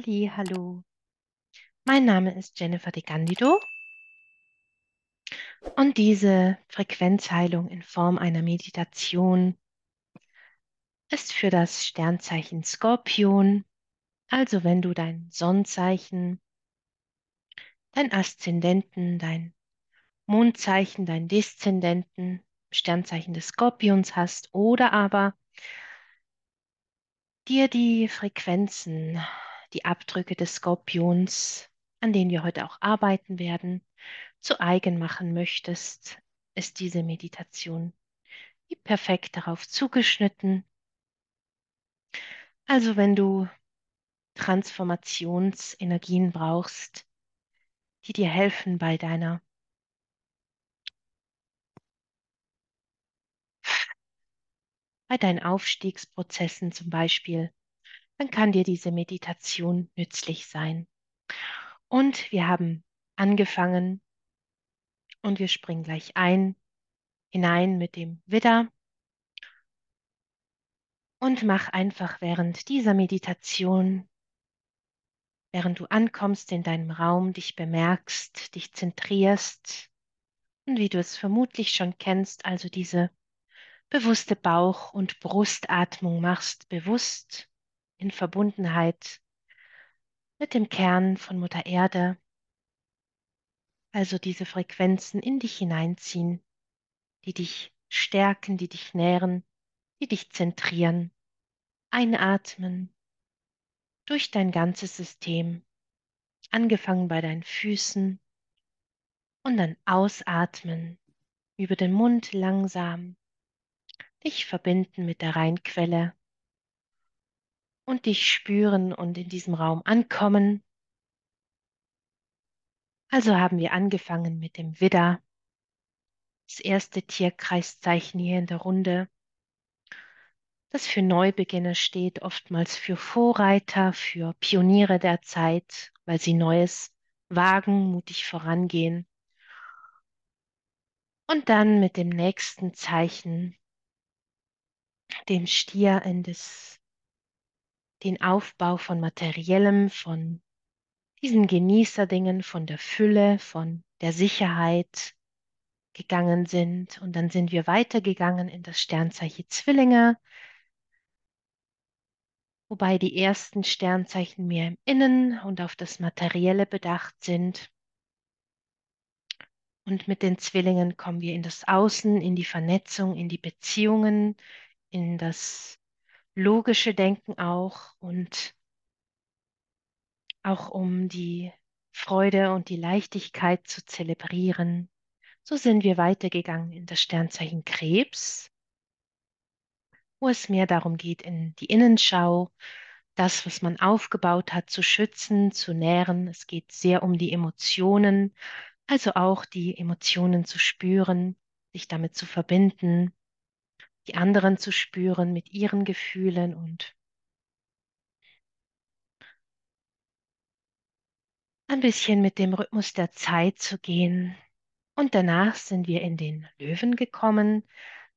Halli, hallo. Mein Name ist Jennifer De Candido und diese Frequenzheilung in Form einer Meditation ist für das Sternzeichen Skorpion, also wenn du dein Sonnzeichen, dein Aszendenten, dein Mondzeichen, dein Deszendenten, Sternzeichen des Skorpions hast oder aber dir die Frequenzen, die Abdrücke des Skorpions, an denen wir heute auch arbeiten werden, zu eigen machen möchtest, ist diese Meditation wie perfekt darauf zugeschnitten. Also wenn du Transformationsenergien brauchst, die dir helfen bei deiner bei deinen Aufstiegsprozessen zum Beispiel, dann kann dir diese Meditation nützlich sein. Und wir haben angefangen und wir springen gleich ein, hinein mit dem Widder. Und mach einfach während dieser Meditation, während du ankommst in deinem Raum, dich bemerkst, dich zentrierst und wie du es vermutlich schon kennst, also diese bewusste Bauch- und Brustatmung machst, bewusst in Verbundenheit mit dem Kern von Mutter Erde, also diese Frequenzen in dich hineinziehen, die dich stärken, die dich nähren, die dich zentrieren. Einatmen durch dein ganzes System, angefangen bei deinen Füßen und dann ausatmen über den Mund langsam, dich verbinden mit der Reinquelle und dich spüren und in diesem Raum ankommen. Also haben wir angefangen mit dem Widder, das erste Tierkreiszeichen hier in der Runde, das für Neubeginner steht, oftmals für Vorreiter, für Pioniere der Zeit, weil sie Neues wagen, mutig vorangehen. Und dann mit dem nächsten Zeichen, dem Stier in das, den Aufbau von Materiellem, von diesen Genießerdingen, von der Fülle, von der Sicherheit gegangen sind. Und dann sind wir weitergegangen in das Sternzeichen Zwillinge, wobei die ersten Sternzeichen mehr im Innen und auf das Materielle bedacht sind. Und mit den Zwillingen kommen wir in das Außen, in die Vernetzung, in die Beziehungen, in das logische Denken auch und auch um die Freude und die Leichtigkeit zu zelebrieren. So sind wir weitergegangen in das Sternzeichen Krebs, wo es mehr darum geht, in die Innenschau, das, was man aufgebaut hat, zu schützen, zu nähren. Es geht sehr um die Emotionen, also auch die Emotionen zu spüren, sich damit zu verbinden, die anderen zu spüren mit ihren Gefühlen und ein bisschen mit dem Rhythmus der Zeit zu gehen. Und danach sind wir in den Löwen gekommen.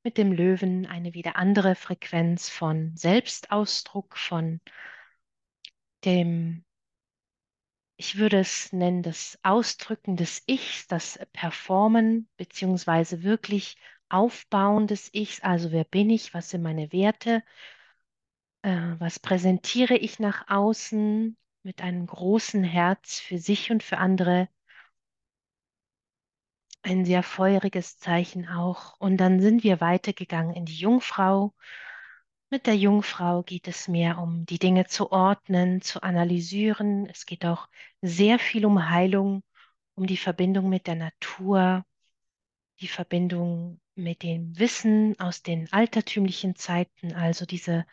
Mit dem Löwen eine wieder andere Frequenz von Selbstausdruck, von dem, ich würde es nennen, das Ausdrücken des Ichs, das Performen, beziehungsweise wirklich Aufbauen des Ichs. Also wer bin ich, was sind meine Werte, äh, was präsentiere ich nach außen mit einem großen Herz für sich und für andere. Ein sehr feuriges Zeichen auch. Und dann sind wir weitergegangen in die Jungfrau. Mit der Jungfrau geht es mehr um die Dinge zu ordnen, zu analysieren. Es geht auch sehr viel um Heilung, um die Verbindung mit der Natur, die Verbindung mit dem Wissen aus den altertümlichen Zeiten, also diese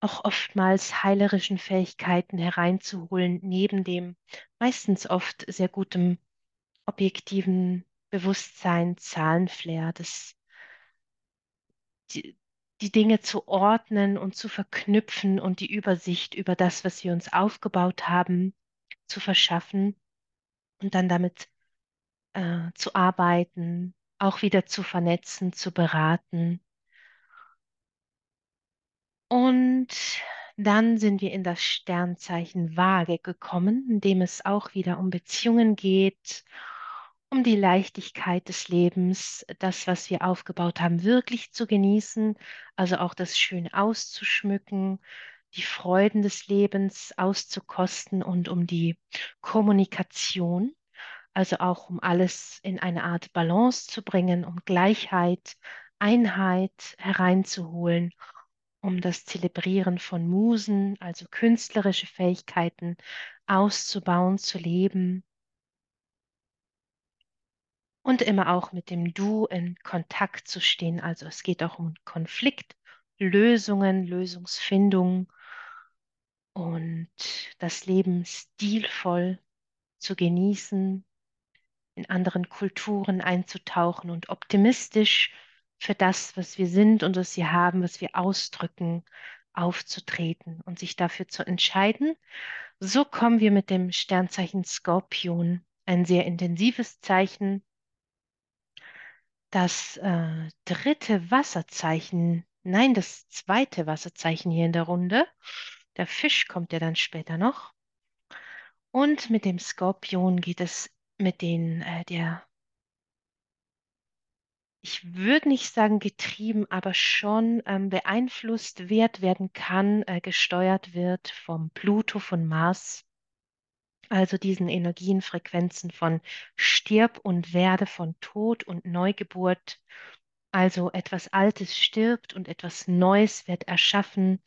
auch oftmals heilerischen Fähigkeiten hereinzuholen, neben dem meistens oft sehr gutem objektiven Bewusstsein, Zahlenflair, das, die, die Dinge zu ordnen und zu verknüpfen und die Übersicht über das, was wir uns aufgebaut haben, zu verschaffen und dann damit äh, zu arbeiten, auch wieder zu vernetzen, zu beraten. Und Dann sind wir in das Sternzeichen Waage gekommen, in dem es auch wieder um Beziehungen geht, um die Leichtigkeit des Lebens, das, was wir aufgebaut haben, wirklich zu genießen, also auch das schön auszuschmücken, die Freuden des Lebens auszukosten und um die Kommunikation, also auch um alles in eine Art Balance zu bringen, um Gleichheit, Einheit hereinzuholen, um das Zelebrieren von Musen, also künstlerische Fähigkeiten auszubauen, zu leben und immer auch mit dem Du in Kontakt zu stehen. Also es geht auch um Konfliktlösungen, Lösungsfindung und das Leben stilvoll zu genießen, in anderen Kulturen einzutauchen und optimistisch für das, was wir sind und was wir haben, was wir ausdrücken, aufzutreten und sich dafür zu entscheiden. So kommen wir mit dem Sternzeichen Skorpion, ein sehr intensives Zeichen, das äh, dritte Wasserzeichen, nein, das zweite Wasserzeichen hier in der Runde. Der Fisch kommt ja dann später noch. Und mit dem Skorpion geht es mit den, äh, der, ich würde nicht sagen getrieben, aber schon ähm, beeinflusst wird, werden kann, äh, gesteuert wird vom Pluto, von Mars. Also diesen Energienfrequenzen von Stirb und Werde, von Tod und Neugeburt. Also etwas Altes stirbt und etwas Neues wird erschaffen.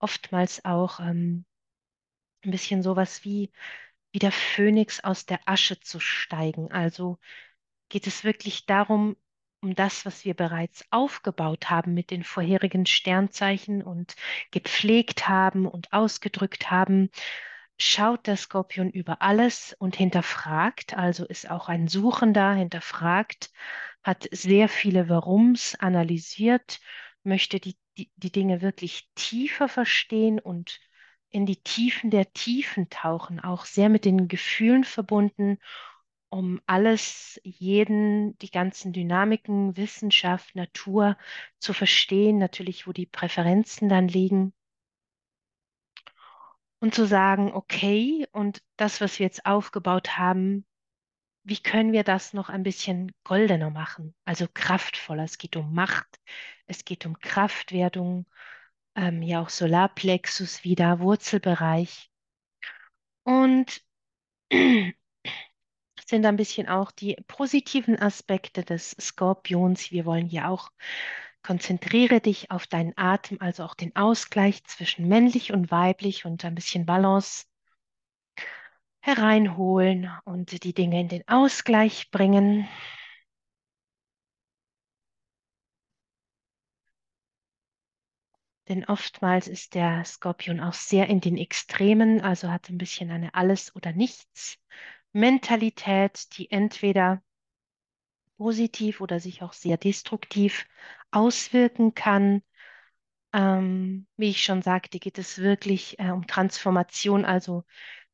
Oftmals auch ähm, ein bisschen sowas wie, wie der Phönix aus der Asche zu steigen. Also geht es wirklich darum, um das, was wir bereits aufgebaut haben mit den vorherigen Sternzeichen und gepflegt haben und ausgedrückt haben, schaut der Skorpion über alles und hinterfragt, also ist auch ein Suchender, hinterfragt, hat sehr viele Warums analysiert, möchte die, die, die Dinge wirklich tiefer verstehen und in die Tiefen der Tiefen tauchen, auch sehr mit den Gefühlen verbunden, um alles, jeden, die ganzen Dynamiken, Wissenschaft, Natur zu verstehen, natürlich, wo die Präferenzen dann liegen. Und zu sagen, okay, und das, was wir jetzt aufgebaut haben, wie können wir das noch ein bisschen goldener machen, also kraftvoller? Es geht um Macht, es geht um Kraftwerdung, ähm, ja auch Solarplexus wieder, Wurzelbereich. Und sind ein bisschen auch die positiven Aspekte des Skorpions. Wir wollen hier auch konzentriere dich auf deinen Atem, also auch den Ausgleich zwischen männlich und weiblich und ein bisschen Balance hereinholen und die Dinge in den Ausgleich bringen. Denn oftmals ist der Skorpion auch sehr in den Extremen, also hat ein bisschen eine Alles- oder Nichts-Mentalität, die entweder positiv oder sich auch sehr destruktiv auswirken kann. Ähm, wie ich schon sagte, geht es wirklich äh, um Transformation. Also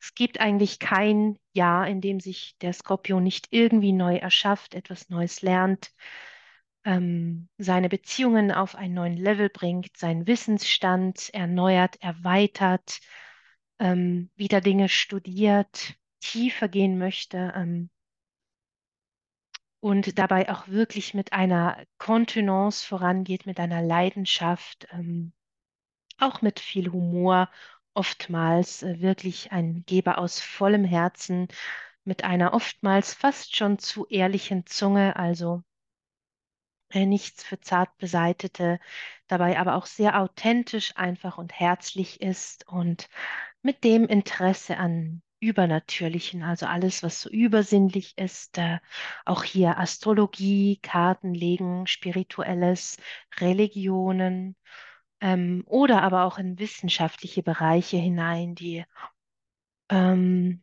es gibt eigentlich kein Jahr, in dem sich der Skorpion nicht irgendwie neu erschafft, etwas Neues lernt, ähm, seine Beziehungen auf einen neuen Level bringt, seinen Wissensstand erneuert, erweitert, ähm, wieder Dinge studiert, tiefer gehen möchte. Ähm, und dabei auch wirklich mit einer Kontenance vorangeht, mit einer Leidenschaft, ähm, auch mit viel Humor, oftmals äh, wirklich ein Geber aus vollem Herzen, mit einer oftmals fast schon zu ehrlichen Zunge, also äh, nichts für zart beseitete, dabei aber auch sehr authentisch, einfach und herzlich ist und mit dem Interesse an Übernatürlichen, also alles, was so übersinnlich ist, äh, auch hier Astrologie, Kartenlegen, Spirituelles, Religionen ähm, oder aber auch in wissenschaftliche Bereiche hinein, die ähm,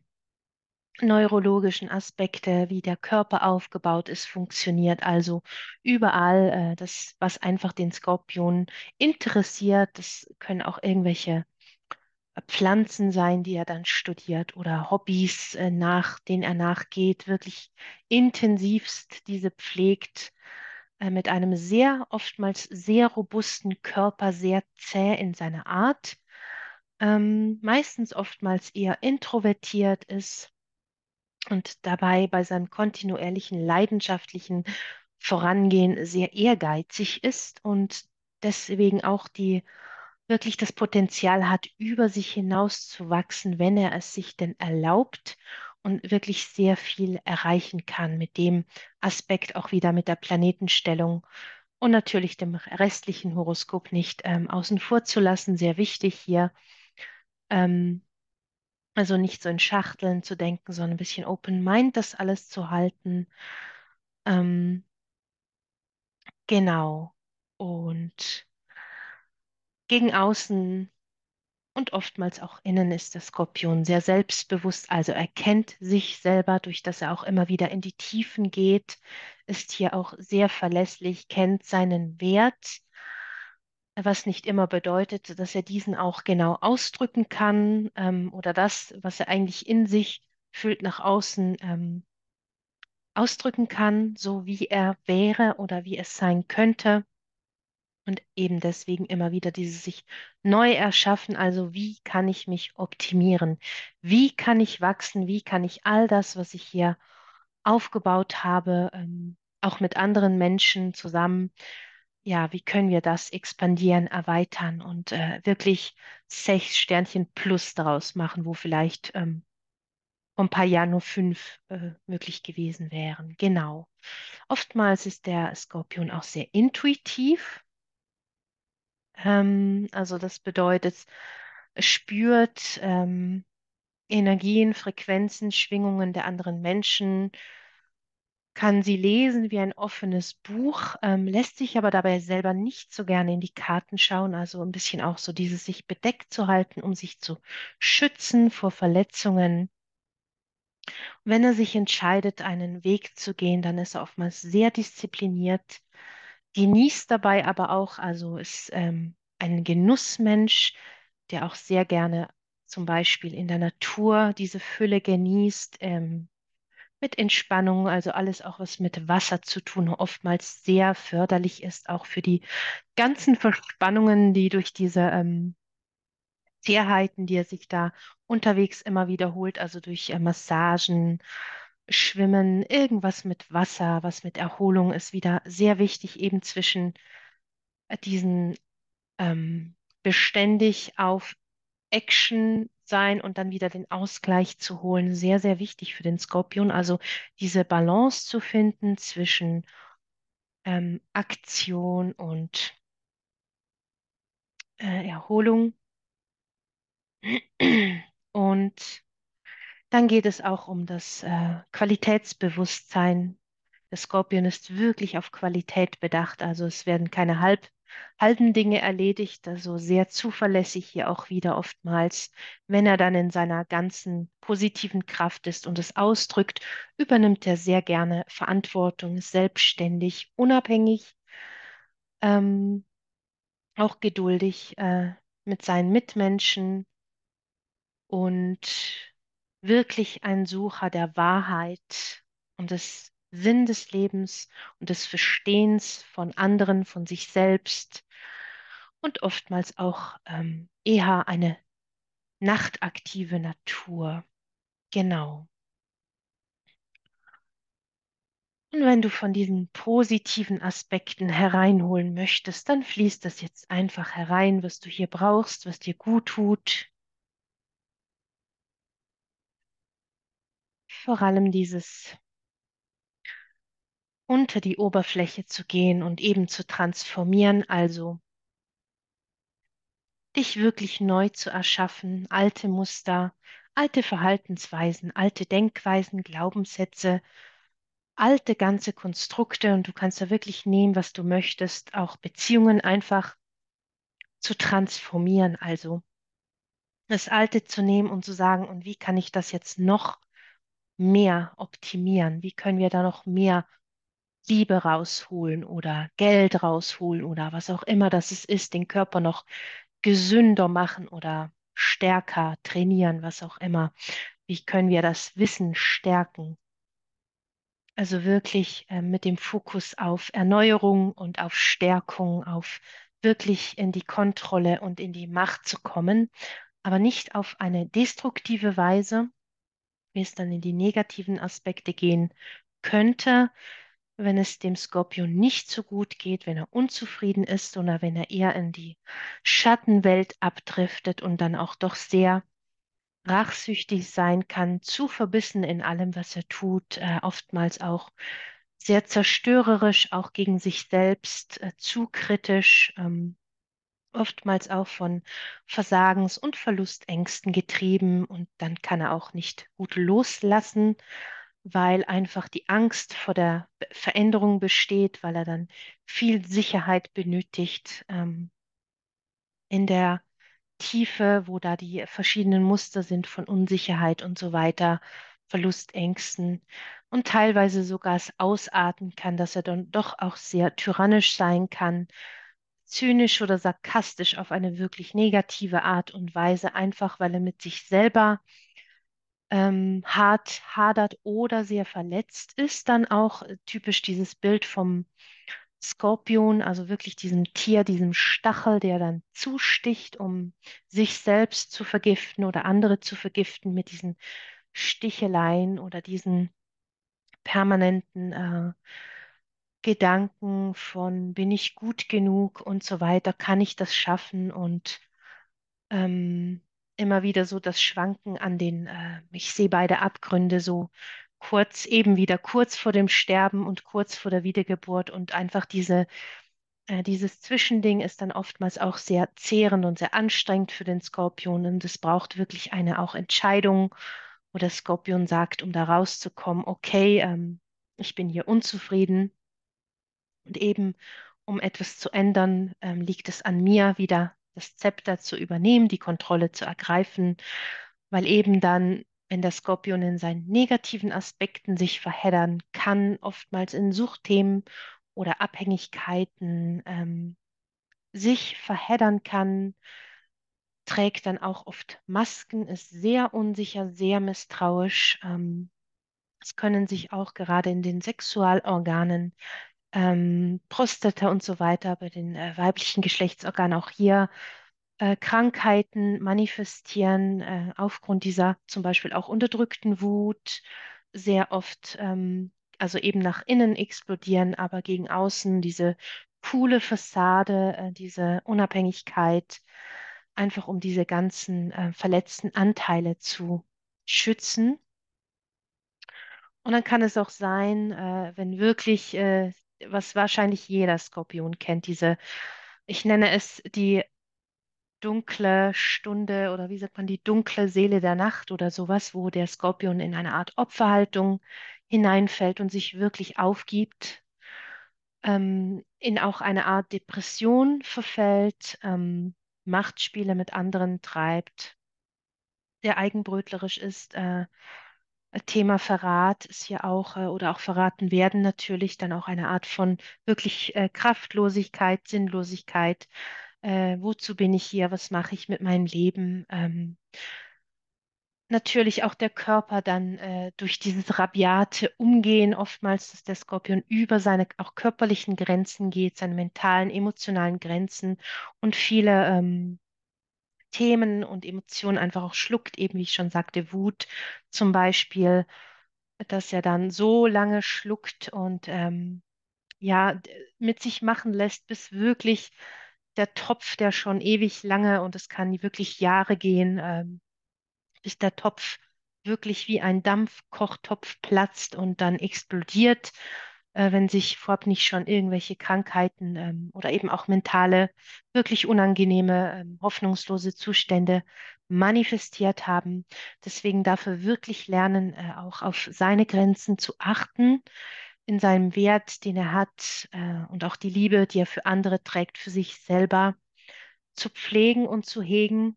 neurologischen Aspekte, wie der Körper aufgebaut ist, funktioniert. Also überall äh, das, was einfach den Skorpion interessiert, das können auch irgendwelche Pflanzen sein, die er dann studiert oder Hobbys, äh, nach denen er nachgeht, wirklich intensivst diese pflegt, äh, mit einem sehr, oftmals sehr robusten Körper, sehr zäh in seiner Art, ähm, meistens oftmals eher introvertiert ist und dabei bei seinem kontinuierlichen, leidenschaftlichen Vorangehen sehr ehrgeizig ist und deswegen auch die wirklich das Potenzial hat, über sich hinaus zu wachsen, wenn er es sich denn erlaubt und wirklich sehr viel erreichen kann mit dem Aspekt auch wieder mit der Planetenstellung und natürlich dem restlichen Horoskop nicht ähm, außen vor zu lassen. Sehr wichtig hier. Ähm, also nicht so in Schachteln zu denken, sondern ein bisschen Open Mind das alles zu halten. Ähm, genau. Und gegen außen und oftmals auch innen ist der Skorpion sehr selbstbewusst, also er kennt sich selber, durch das er auch immer wieder in die Tiefen geht, ist hier auch sehr verlässlich, kennt seinen Wert, was nicht immer bedeutet, dass er diesen auch genau ausdrücken kann ähm, oder das, was er eigentlich in sich fühlt, nach außen ähm, ausdrücken kann, so wie er wäre oder wie es sein könnte. Und eben deswegen immer wieder dieses sich neu erschaffen. Also wie kann ich mich optimieren? Wie kann ich wachsen? Wie kann ich all das, was ich hier aufgebaut habe, ähm, auch mit anderen Menschen zusammen, ja, wie können wir das expandieren, erweitern und äh, wirklich sechs Sternchen plus daraus machen, wo vielleicht ähm, vor ein paar Jahren nur fünf äh, möglich gewesen wären. Genau. Oftmals ist der Skorpion auch sehr intuitiv. Ähm, also das bedeutet, spürt ähm, Energien, Frequenzen, Schwingungen der anderen Menschen, kann sie lesen wie ein offenes Buch, ähm, lässt sich aber dabei selber nicht so gerne in die Karten schauen, also ein bisschen auch so dieses sich bedeckt zu halten, um sich zu schützen vor Verletzungen. Wenn er sich entscheidet, einen Weg zu gehen, dann ist er oftmals sehr diszipliniert, genießt dabei aber auch, also ist ähm, ein Genussmensch, der auch sehr gerne zum Beispiel in der Natur diese Fülle genießt, ähm, mit Entspannung, also alles auch, was mit Wasser zu tun, oftmals sehr förderlich ist, auch für die ganzen Verspannungen, die durch diese ähm, Zierheiten, die er sich da unterwegs immer wiederholt, also durch äh, Massagen, Schwimmen, irgendwas mit Wasser, was mit Erholung ist, wieder sehr wichtig, eben zwischen äh, diesen ähm, beständig auf Action sein und dann wieder den Ausgleich zu holen. Sehr, sehr wichtig für den Skorpion. Also diese Balance zu finden zwischen ähm, Aktion und äh, Erholung. Und dann geht es auch um das äh, Qualitätsbewusstsein. Der Skorpion ist wirklich auf Qualität bedacht. Also es werden keine halb, halben Dinge erledigt. Also sehr zuverlässig hier auch wieder oftmals. Wenn er dann in seiner ganzen positiven Kraft ist und es ausdrückt, übernimmt er sehr gerne Verantwortung, selbstständig, unabhängig, ähm, auch geduldig äh, mit seinen Mitmenschen und wirklich ein Sucher der Wahrheit und des Sinn des Lebens und des Verstehens von anderen, von sich selbst und oftmals auch ähm, eher eine nachtaktive Natur. Genau. Und wenn du von diesen positiven Aspekten hereinholen möchtest, dann fließt das jetzt einfach herein, was du hier brauchst, was dir gut tut. Vor allem dieses unter die Oberfläche zu gehen und eben zu transformieren, also dich wirklich neu zu erschaffen, alte Muster, alte Verhaltensweisen, alte Denkweisen, Glaubenssätze, alte ganze Konstrukte und du kannst da wirklich nehmen, was du möchtest, auch Beziehungen einfach zu transformieren, also das Alte zu nehmen und zu sagen, und wie kann ich das jetzt noch mehr optimieren? Wie können wir da noch mehr Liebe rausholen oder Geld rausholen oder was auch immer das es ist, den Körper noch gesünder machen oder stärker trainieren, was auch immer. Wie können wir das Wissen stärken? Also wirklich äh, mit dem Fokus auf Erneuerung und auf Stärkung, auf wirklich in die Kontrolle und in die Macht zu kommen, aber nicht auf eine destruktive Weise, wie es dann in die negativen Aspekte gehen könnte, wenn es dem Skorpion nicht so gut geht, wenn er unzufrieden ist oder wenn er eher in die Schattenwelt abdriftet und dann auch doch sehr rachsüchtig sein kann, zu verbissen in allem, was er tut, äh, oftmals auch sehr zerstörerisch, auch gegen sich selbst, äh, zu kritisch, ähm, oftmals auch von Versagens- und Verlustängsten getrieben und dann kann er auch nicht gut loslassen, weil einfach die Angst vor der Veränderung besteht, weil er dann viel Sicherheit benötigt, ähm, in der Tiefe, wo da die verschiedenen Muster sind von Unsicherheit und so weiter, Verlustängsten und teilweise sogar es ausarten kann, dass er dann doch auch sehr tyrannisch sein kann, zynisch oder sarkastisch auf eine wirklich negative Art und Weise, einfach weil er mit sich selber ähm, hart hadert oder sehr verletzt ist, dann auch äh, typisch dieses Bild vom Skorpion, also wirklich diesem Tier, diesem Stachel, der dann zusticht, um sich selbst zu vergiften oder andere zu vergiften mit diesen Sticheleien oder diesen permanenten äh, Gedanken von bin ich gut genug und so weiter, kann ich das schaffen? Und ähm, immer wieder so das Schwanken an den, äh, ich sehe beide Abgründe so kurz, eben wieder kurz vor dem Sterben und kurz vor der Wiedergeburt und einfach diese, äh, dieses Zwischending ist dann oftmals auch sehr zehrend und sehr anstrengend für den Skorpion und es braucht wirklich eine auch Entscheidung, wo der Skorpion sagt, um da rauszukommen, okay, ähm, ich bin hier unzufrieden und eben, um etwas zu ändern, ähm, liegt es an mir, wieder das Zepter zu übernehmen, die Kontrolle zu ergreifen, weil eben dann, wenn der Skorpion in seinen negativen Aspekten sich verheddern kann, oftmals in Suchtthemen oder Abhängigkeiten ähm, sich verheddern kann, trägt dann auch oft Masken, ist sehr unsicher, sehr misstrauisch. Ähm, es können sich auch gerade in den Sexualorganen ähm, Prostata und so weiter, bei den äh, weiblichen Geschlechtsorganen auch hier äh, Krankheiten manifestieren, äh, aufgrund dieser zum Beispiel auch unterdrückten Wut, sehr oft, ähm, also eben nach innen explodieren, aber gegen außen diese coole Fassade, äh, diese Unabhängigkeit, einfach um diese ganzen äh, verletzten Anteile zu schützen. Und dann kann es auch sein, äh, wenn wirklich, äh, was wahrscheinlich jeder Skorpion kennt, diese, ich nenne es die dunkle Stunde oder wie sagt man, die dunkle Seele der Nacht oder sowas, wo der Skorpion in eine Art Opferhaltung hineinfällt und sich wirklich aufgibt, ähm, in auch eine Art Depression verfällt, ähm, Machtspiele mit anderen treibt, der eigenbrötlerisch ist. Äh, Thema Verrat ist hier auch, äh, oder auch verraten werden natürlich, dann auch eine Art von wirklich äh, Kraftlosigkeit, Sinnlosigkeit. Äh, wozu bin ich hier? Was mache ich mit meinem Leben? Ähm, natürlich auch der Körper dann äh, durch dieses rabiate Umgehen, oftmals, dass der Skorpion über seine auch körperlichen Grenzen geht, seine mentalen, emotionalen Grenzen und viele ähm, Themen und Emotionen einfach auch schluckt, eben wie ich schon sagte, Wut zum Beispiel, dass er dann so lange schluckt und ähm, ja, mit sich machen lässt, bis wirklich der Topf, der schon ewig lange und es kann wirklich Jahre gehen, ähm, bis der Topf wirklich wie ein Dampfkochtopf platzt und dann explodiert, äh, wenn sich vorab nicht schon irgendwelche Krankheiten ähm, oder eben auch mentale, wirklich unangenehme, ähm, hoffnungslose Zustände manifestiert haben. Deswegen darf er wirklich lernen, äh, auch auf seine Grenzen zu achten, in seinem Wert, den er hat, äh, und auch die Liebe, die er für andere trägt, für sich selber zu pflegen und zu hegen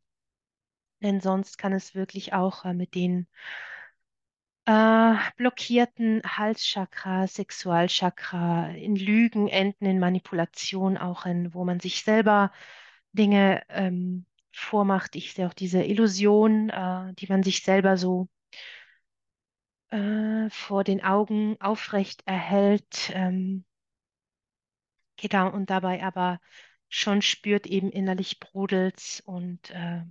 denn sonst kann es wirklich auch äh, mit den äh, blockierten Halschakra, Sexualchakra, in Lügen enden, in Manipulation auch in, wo man sich selber Dinge ähm, vormacht. Ich sehe auch diese Illusion, äh, die man sich selber so äh, vor den Augen aufrecht erhält, ähm, genau, und dabei aber schon spürt eben innerlich brodelt's und äh,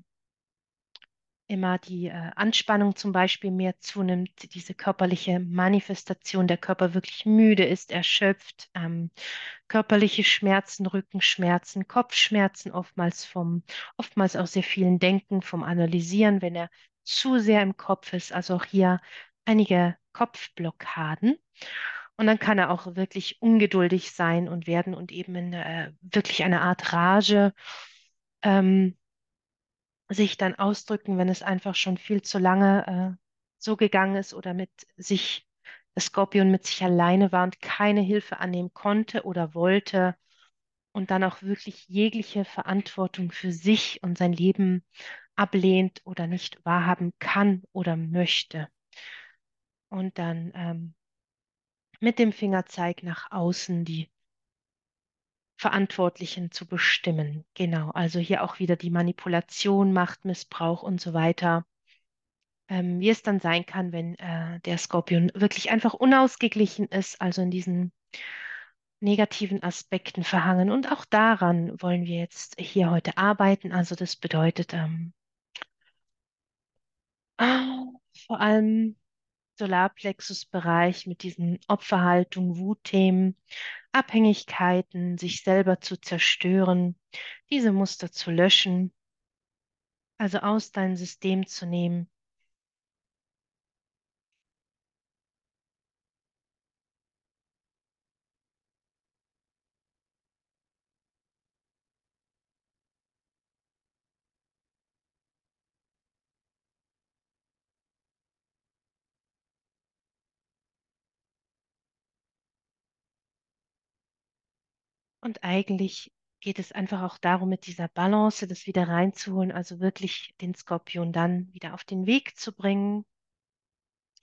immer die äh, Anspannung zum Beispiel mehr zunimmt, diese körperliche Manifestation, der Körper wirklich müde ist, erschöpft, ähm, körperliche Schmerzen, Rückenschmerzen, Kopfschmerzen, oftmals vom, oftmals auch sehr vielen Denken, vom Analysieren, wenn er zu sehr im Kopf ist, also auch hier einige Kopfblockaden. Und dann kann er auch wirklich ungeduldig sein und werden und eben in äh, wirklich eine Art Rage ähm, sich dann ausdrücken, wenn es einfach schon viel zu lange äh, so gegangen ist oder mit sich, das Skorpion mit sich alleine war und keine Hilfe annehmen konnte oder wollte und dann auch wirklich jegliche Verantwortung für sich und sein Leben ablehnt oder nicht wahrhaben kann oder möchte. Und dann ähm, mit dem Fingerzeig nach außen die Verantwortlichen zu bestimmen. Genau, also hier auch wieder die Manipulation, Machtmissbrauch und so weiter. Ähm, wie es dann sein kann, wenn äh, der Skorpion wirklich einfach unausgeglichen ist, also in diesen negativen Aspekten verhangen. Und auch daran wollen wir jetzt hier heute arbeiten. Also das bedeutet ähm, ah, vor allem Solarplexus-Bereich mit diesen Opferhaltung, Wutthemen, Abhängigkeiten, sich selber zu zerstören, diese Muster zu löschen, also aus deinem System zu nehmen. Und eigentlich geht es einfach auch darum, mit dieser Balance das wieder reinzuholen, also wirklich den Skorpion dann wieder auf den Weg zu bringen,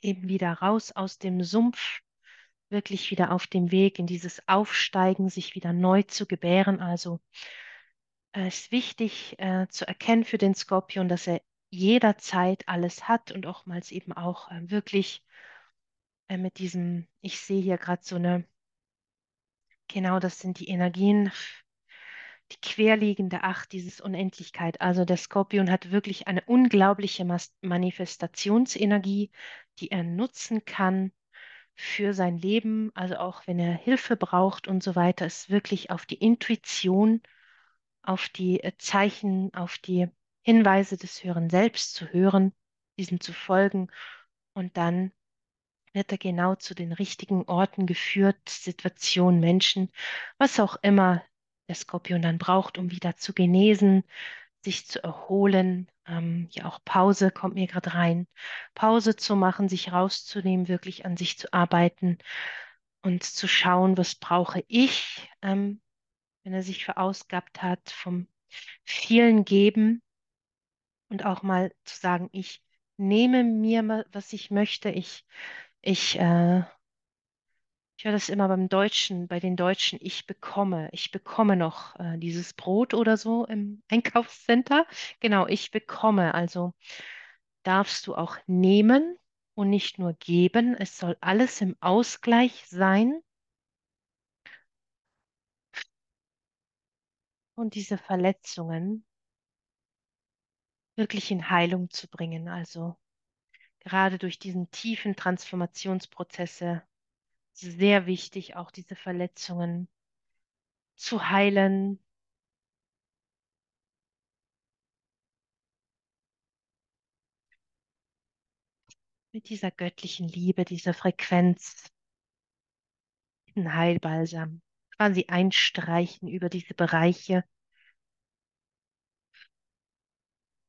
eben wieder raus aus dem Sumpf, wirklich wieder auf dem Weg in dieses Aufsteigen, sich wieder neu zu gebären. Also äh, es ist wichtig äh, zu erkennen für den Skorpion, dass er jederzeit alles hat und oftmals eben auch äh, wirklich äh, mit diesem, ich sehe hier gerade so eine, genau das sind die Energien, die querliegende Acht, dieses Unendlichkeit. Also der Skorpion hat wirklich eine unglaubliche Mas Manifestationsenergie, die er nutzen kann für sein Leben, also auch wenn er Hilfe braucht und so weiter, ist wirklich auf die Intuition, auf die äh, Zeichen, auf die Hinweise des Höheren Selbst zu hören, diesen zu folgen und dann wird er genau zu den richtigen Orten geführt, Situationen, Menschen, was auch immer der Skorpion dann braucht, um wieder zu genesen, sich zu erholen. Ähm, ja, auch Pause kommt mir gerade rein. Pause zu machen, sich rauszunehmen, wirklich an sich zu arbeiten und zu schauen, was brauche ich, ähm, wenn er sich verausgabt hat, vom vielen Geben und auch mal zu sagen, ich nehme mir, was ich möchte, ich, ich äh, ich höre das immer beim Deutschen, bei den Deutschen, ich bekomme, ich bekomme noch äh, dieses Brot oder so im Einkaufscenter. Genau, ich bekomme. Also darfst du auch nehmen und nicht nur geben. Es soll alles im Ausgleich sein. Und diese Verletzungen wirklich in Heilung zu bringen. Also gerade durch diesen tiefen Transformationsprozesse sehr wichtig, auch diese Verletzungen zu heilen, mit dieser göttlichen Liebe, dieser Frequenz, diesen Heilbalsam quasi einstreichen über diese Bereiche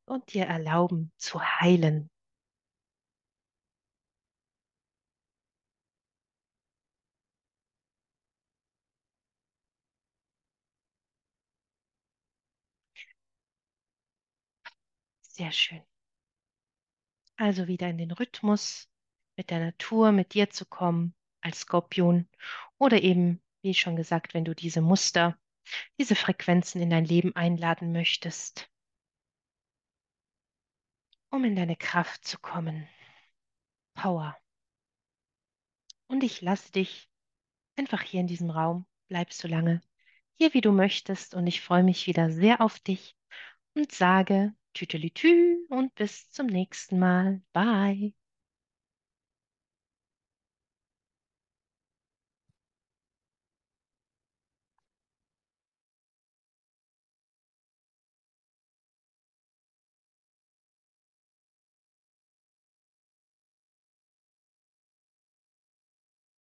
und dir erlauben zu heilen. Sehr schön. Also wieder in den Rhythmus mit der Natur, mit dir zu kommen als Skorpion oder eben, wie schon gesagt, wenn du diese Muster, diese Frequenzen in dein Leben einladen möchtest, um in deine Kraft zu kommen. Power. Und ich lasse dich einfach hier in diesem Raum. Bleibst so lange hier, wie du möchtest. Und ich freue mich wieder sehr auf dich und sage Tütelitü und bis zum nächsten Mal. Bye.